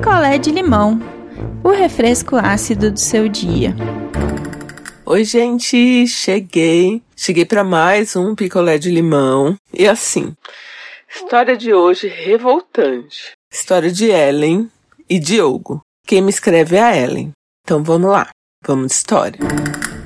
picolé de limão, o refresco ácido do seu dia. Oi, gente, cheguei. Cheguei para mais um picolé de limão. E assim, história de hoje revoltante. História de Ellen e Diogo. Quem me escreve é a Ellen. Então vamos lá, vamos de história.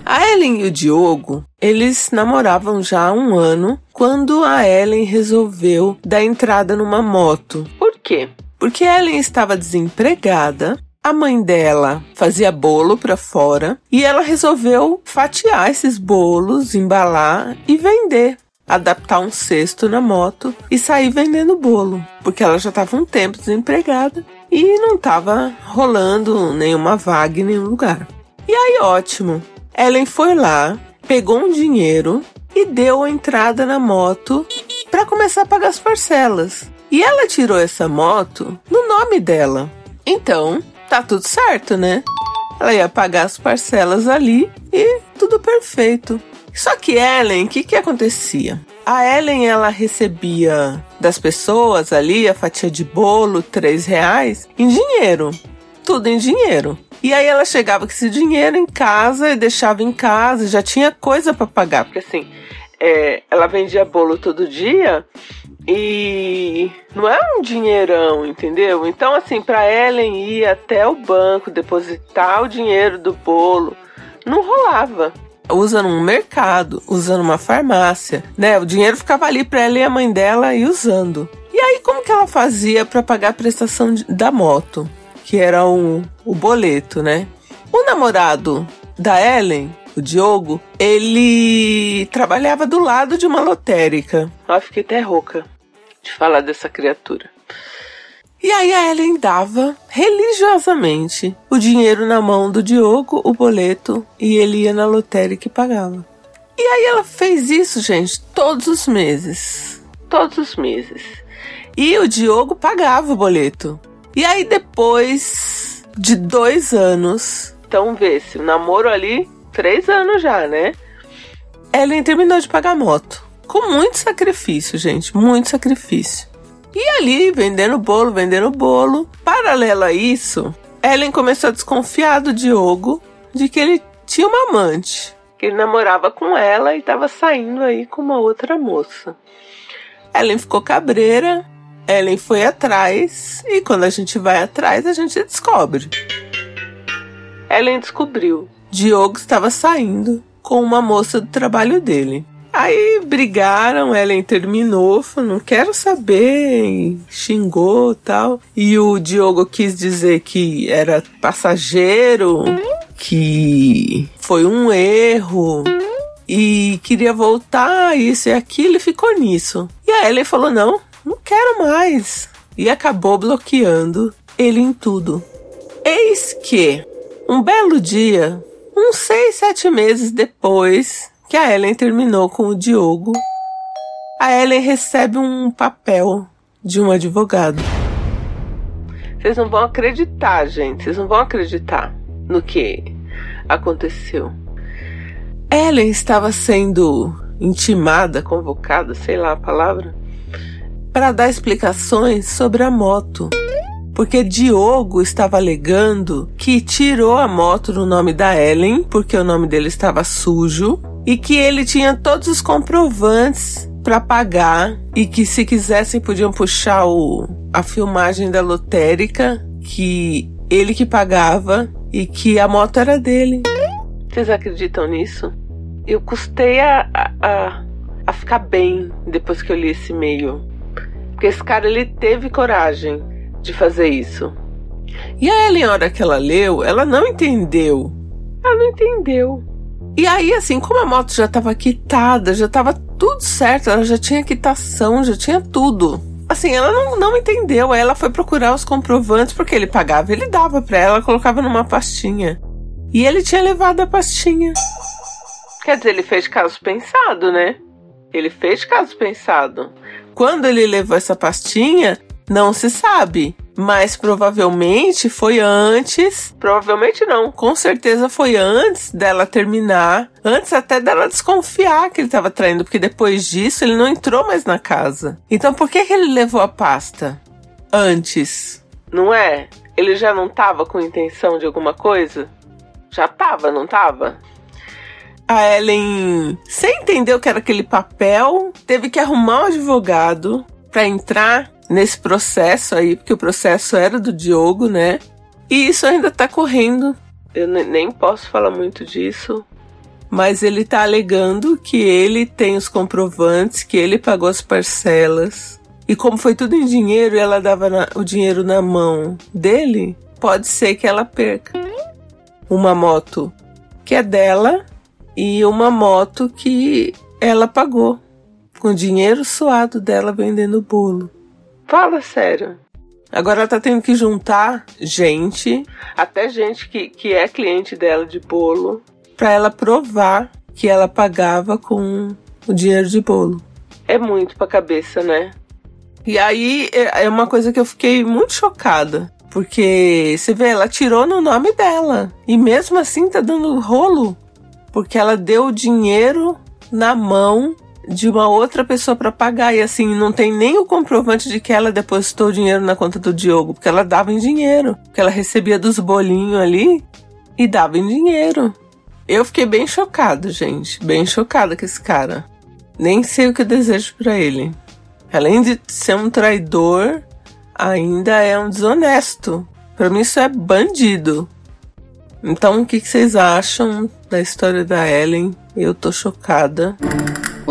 A Ellen e o Diogo, eles namoravam já há um ano quando a Ellen resolveu dar entrada numa moto. Por quê? Porque Ellen estava desempregada a mãe dela fazia bolo para fora e ela resolveu fatiar esses bolos, embalar e vender. Adaptar um cesto na moto e sair vendendo bolo, porque ela já estava um tempo desempregada e não estava rolando nenhuma vaga em nenhum lugar. E aí, ótimo. Ellen foi lá, pegou um dinheiro e deu a entrada na moto para começar a pagar as parcelas. E ela tirou essa moto no nome dela. Então, tá tudo certo, né? Ela ia pagar as parcelas ali e tudo perfeito. Só que Ellen, o que que acontecia? A Ellen, ela recebia das pessoas ali a fatia de bolo, três reais, em dinheiro. Tudo em dinheiro. E aí ela chegava com esse dinheiro em casa e deixava em casa, já tinha coisa para pagar. Porque assim, é, ela vendia bolo todo dia e não é um dinheirão, entendeu? Então, assim, para Ellen ir até o banco depositar o dinheiro do bolo, não rolava. Usando um mercado, usando uma farmácia, né? O dinheiro ficava ali para ela e a mãe dela ir usando. E aí, como que ela fazia para pagar a prestação da moto? Que era o, o boleto, né? O namorado da Ellen o Diogo, ele trabalhava do lado de uma lotérica. Ah, fiquei até rouca de falar dessa criatura. E aí a Ellen dava religiosamente o dinheiro na mão do Diogo, o boleto, e ele ia na lotérica e pagava. E aí ela fez isso, gente, todos os meses. Todos os meses. E o Diogo pagava o boleto. E aí depois de dois anos, então vê se o namoro ali, três anos já, né? Ellen terminou de pagar a moto. Com muito sacrifício, gente, muito sacrifício. E ali, vendendo bolo, vendendo bolo. Paralelo a isso, Ellen começou a desconfiar do Diogo de que ele tinha uma amante. Que ele namorava com ela e estava saindo aí com uma outra moça. Ellen ficou cabreira, Ellen foi atrás e quando a gente vai atrás a gente descobre. Ellen descobriu. Diogo estava saindo com uma moça do trabalho dele. Aí brigaram, Ellen terminou, falou, não quero saber, xingou tal. E o Diogo quis dizer que era passageiro, que foi um erro e queria voltar, isso e aquilo, e ficou nisso. E a Ellen falou: não, não quero mais. E acabou bloqueando ele em tudo. Eis que, um belo dia, uns seis, sete meses depois que a Ellen terminou com o Diogo, a Ellen recebe um papel de um advogado. Vocês não vão acreditar, gente. Vocês não vão acreditar no que aconteceu. Ellen estava sendo intimada, convocada, sei lá a palavra, para dar explicações sobre a moto porque Diogo estava alegando que tirou a moto no nome da Ellen, porque o nome dele estava sujo, e que ele tinha todos os comprovantes para pagar e que se quisessem podiam puxar o, a filmagem da lotérica, que ele que pagava e que a moto era dele. Vocês acreditam nisso? Eu custei a, a, a ficar bem depois que eu li esse e-mail. Porque esse cara ele teve coragem de fazer isso. E a Ellen, na hora que ela leu, ela não entendeu. Ela não entendeu. E aí, assim, como a moto já estava quitada, já estava tudo certo, ela já tinha quitação, já tinha tudo. Assim, ela não, não entendeu. Aí ela foi procurar os comprovantes, porque ele pagava, ele dava para ela, colocava numa pastinha. E ele tinha levado a pastinha. Quer dizer, ele fez caso pensado, né? Ele fez caso pensado. Quando ele levou essa pastinha, não se sabe. Mas provavelmente foi antes. Provavelmente não, com certeza foi antes dela terminar. Antes até dela desconfiar que ele estava traindo, porque depois disso ele não entrou mais na casa. Então por que, que ele levou a pasta? Antes. Não é? ele já não tava com intenção de alguma coisa? Já tava, não tava? A Ellen, sem entender o que era aquele papel, teve que arrumar um advogado para entrar nesse processo aí, porque o processo era do Diogo, né? E isso ainda tá correndo. Eu nem posso falar muito disso, mas ele tá alegando que ele tem os comprovantes, que ele pagou as parcelas. E como foi tudo em dinheiro e ela dava na, o dinheiro na mão dele, pode ser que ela perca uma moto que é dela e uma moto que ela pagou com dinheiro suado dela vendendo bolo. Fala sério. Agora ela tá tendo que juntar gente, até gente que, que é cliente dela de bolo, para ela provar que ela pagava com o dinheiro de bolo. É muito pra cabeça, né? E aí é, é uma coisa que eu fiquei muito chocada. Porque você vê, ela tirou no nome dela. E mesmo assim tá dando rolo. Porque ela deu o dinheiro na mão de uma outra pessoa para pagar. E assim, não tem nem o comprovante de que ela depositou dinheiro na conta do Diogo, porque ela dava em dinheiro. Porque ela recebia dos bolinhos ali e dava em dinheiro. Eu fiquei bem chocado, gente. Bem chocada com esse cara. Nem sei o que eu desejo para ele. Além de ser um traidor, ainda é um desonesto. Para mim, isso é bandido. Então, o que, que vocês acham da história da Ellen? Eu tô chocada.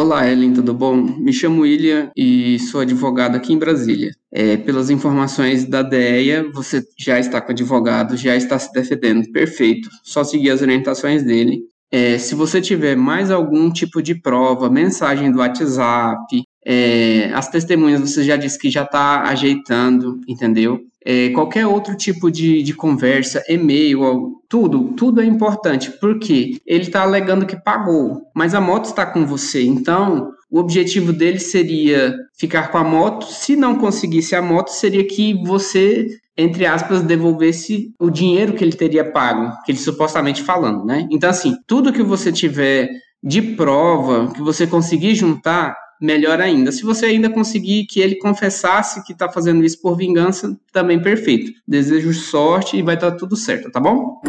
Olá, Ellen, tudo bom? Me chamo William e sou advogado aqui em Brasília. É, pelas informações da DEA, você já está com advogado, já está se defendendo. Perfeito. Só seguir as orientações dele. É, se você tiver mais algum tipo de prova, mensagem do WhatsApp, é, as testemunhas você já disse que já está ajeitando, entendeu? É, qualquer outro tipo de, de conversa, e-mail, tudo, tudo é importante, porque ele está alegando que pagou, mas a moto está com você, então o objetivo dele seria ficar com a moto. Se não conseguisse a moto, seria que você, entre aspas, devolvesse o dinheiro que ele teria pago, que ele supostamente falando, né? Então, assim, tudo que você tiver de prova, que você conseguir juntar, melhor ainda. Se você ainda conseguir que ele confessasse que está fazendo isso por vingança, também perfeito. Desejo sorte e vai tá tudo certo, tá bom?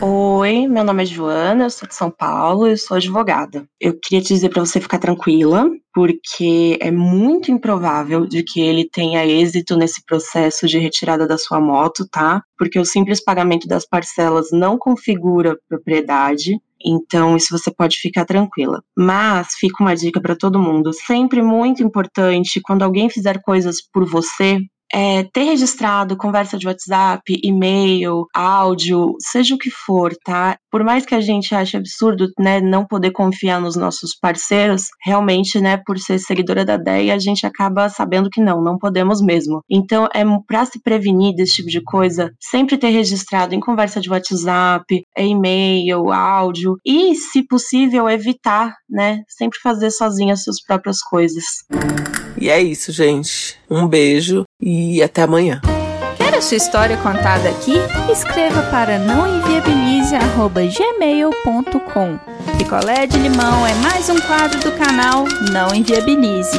Oi, meu nome é Joana, eu sou de São Paulo, eu sou advogada. Eu queria te dizer para você ficar tranquila, porque é muito improvável de que ele tenha êxito nesse processo de retirada da sua moto, tá? Porque o simples pagamento das parcelas não configura propriedade. Então, isso você pode ficar tranquila. Mas fica uma dica para todo mundo: sempre muito importante quando alguém fizer coisas por você, é, ter registrado conversa de WhatsApp, e-mail, áudio, seja o que for, tá? Por mais que a gente ache absurdo, né, não poder confiar nos nossos parceiros, realmente, né, por ser seguidora da DEA, a gente acaba sabendo que não, não podemos mesmo. Então, é para se prevenir desse tipo de coisa, sempre ter registrado em conversa de WhatsApp, e-mail, áudio e, se possível, evitar, né, sempre fazer sozinha as suas próprias coisas. E é isso, gente. Um beijo e até amanhã. Quer a sua história contada aqui? Escreva para nãoenviabilize.gmail.com Picolé de limão é mais um quadro do canal Não Enviabilize.